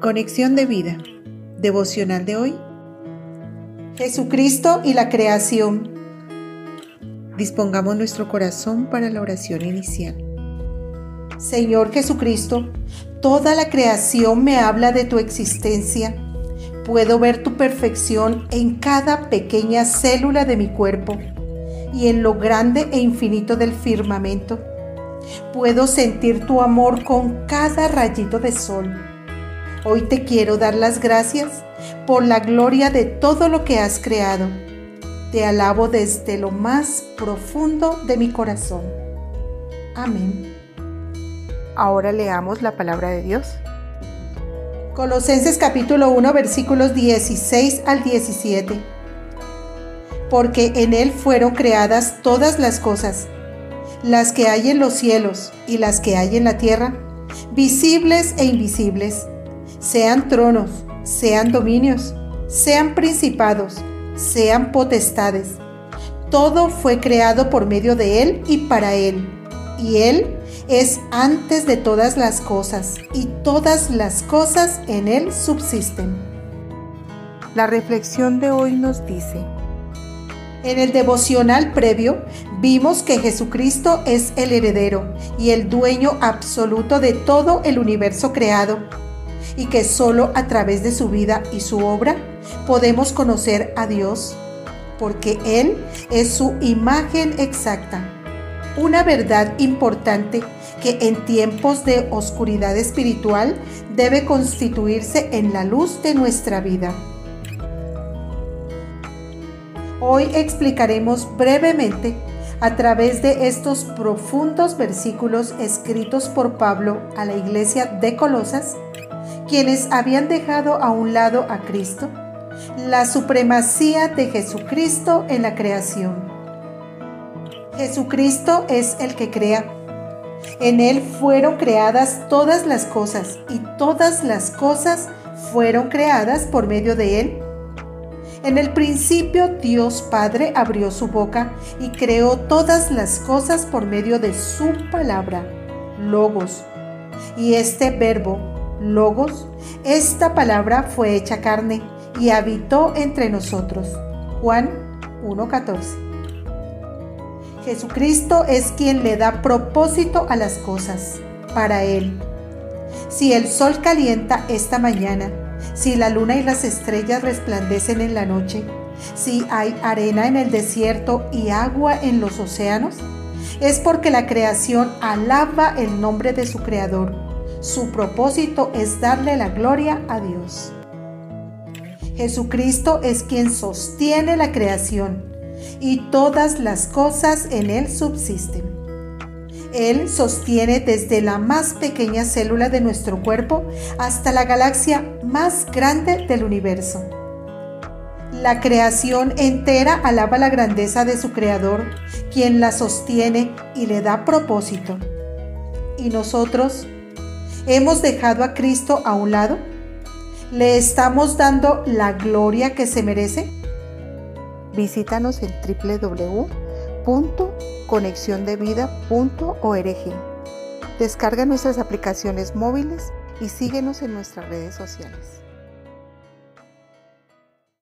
Conexión de vida. Devocional de hoy. Jesucristo y la creación. Dispongamos nuestro corazón para la oración inicial. Señor Jesucristo, toda la creación me habla de tu existencia. Puedo ver tu perfección en cada pequeña célula de mi cuerpo y en lo grande e infinito del firmamento. Puedo sentir tu amor con cada rayito de sol Hoy te quiero dar las gracias por la gloria de todo lo que has creado. Te alabo desde lo más profundo de mi corazón. Amén. Ahora leamos la palabra de Dios. Colosenses capítulo 1 versículos 16 al 17. Porque en Él fueron creadas todas las cosas, las que hay en los cielos y las que hay en la tierra, visibles e invisibles sean tronos, sean dominios, sean principados, sean potestades. Todo fue creado por medio de Él y para Él. Y Él es antes de todas las cosas, y todas las cosas en Él subsisten. La reflexión de hoy nos dice, en el devocional previo vimos que Jesucristo es el heredero y el dueño absoluto de todo el universo creado y que solo a través de su vida y su obra podemos conocer a Dios, porque Él es su imagen exacta. Una verdad importante que en tiempos de oscuridad espiritual debe constituirse en la luz de nuestra vida. Hoy explicaremos brevemente a través de estos profundos versículos escritos por Pablo a la iglesia de Colosas quienes habían dejado a un lado a Cristo, la supremacía de Jesucristo en la creación. Jesucristo es el que crea. En Él fueron creadas todas las cosas y todas las cosas fueron creadas por medio de Él. En el principio Dios Padre abrió su boca y creó todas las cosas por medio de su palabra, logos. Y este verbo Logos, esta palabra fue hecha carne y habitó entre nosotros. Juan 1.14. Jesucristo es quien le da propósito a las cosas, para Él. Si el sol calienta esta mañana, si la luna y las estrellas resplandecen en la noche, si hay arena en el desierto y agua en los océanos, es porque la creación alaba el nombre de su Creador su propósito es darle la gloria a Dios. Jesucristo es quien sostiene la creación y todas las cosas en Él subsisten. Él sostiene desde la más pequeña célula de nuestro cuerpo hasta la galaxia más grande del universo. La creación entera alaba la grandeza de su Creador, quien la sostiene y le da propósito. Y nosotros, ¿Hemos dejado a Cristo a un lado? ¿Le estamos dando la gloria que se merece? Visítanos en www.conexiondevida.org. Descarga nuestras aplicaciones móviles y síguenos en nuestras redes sociales.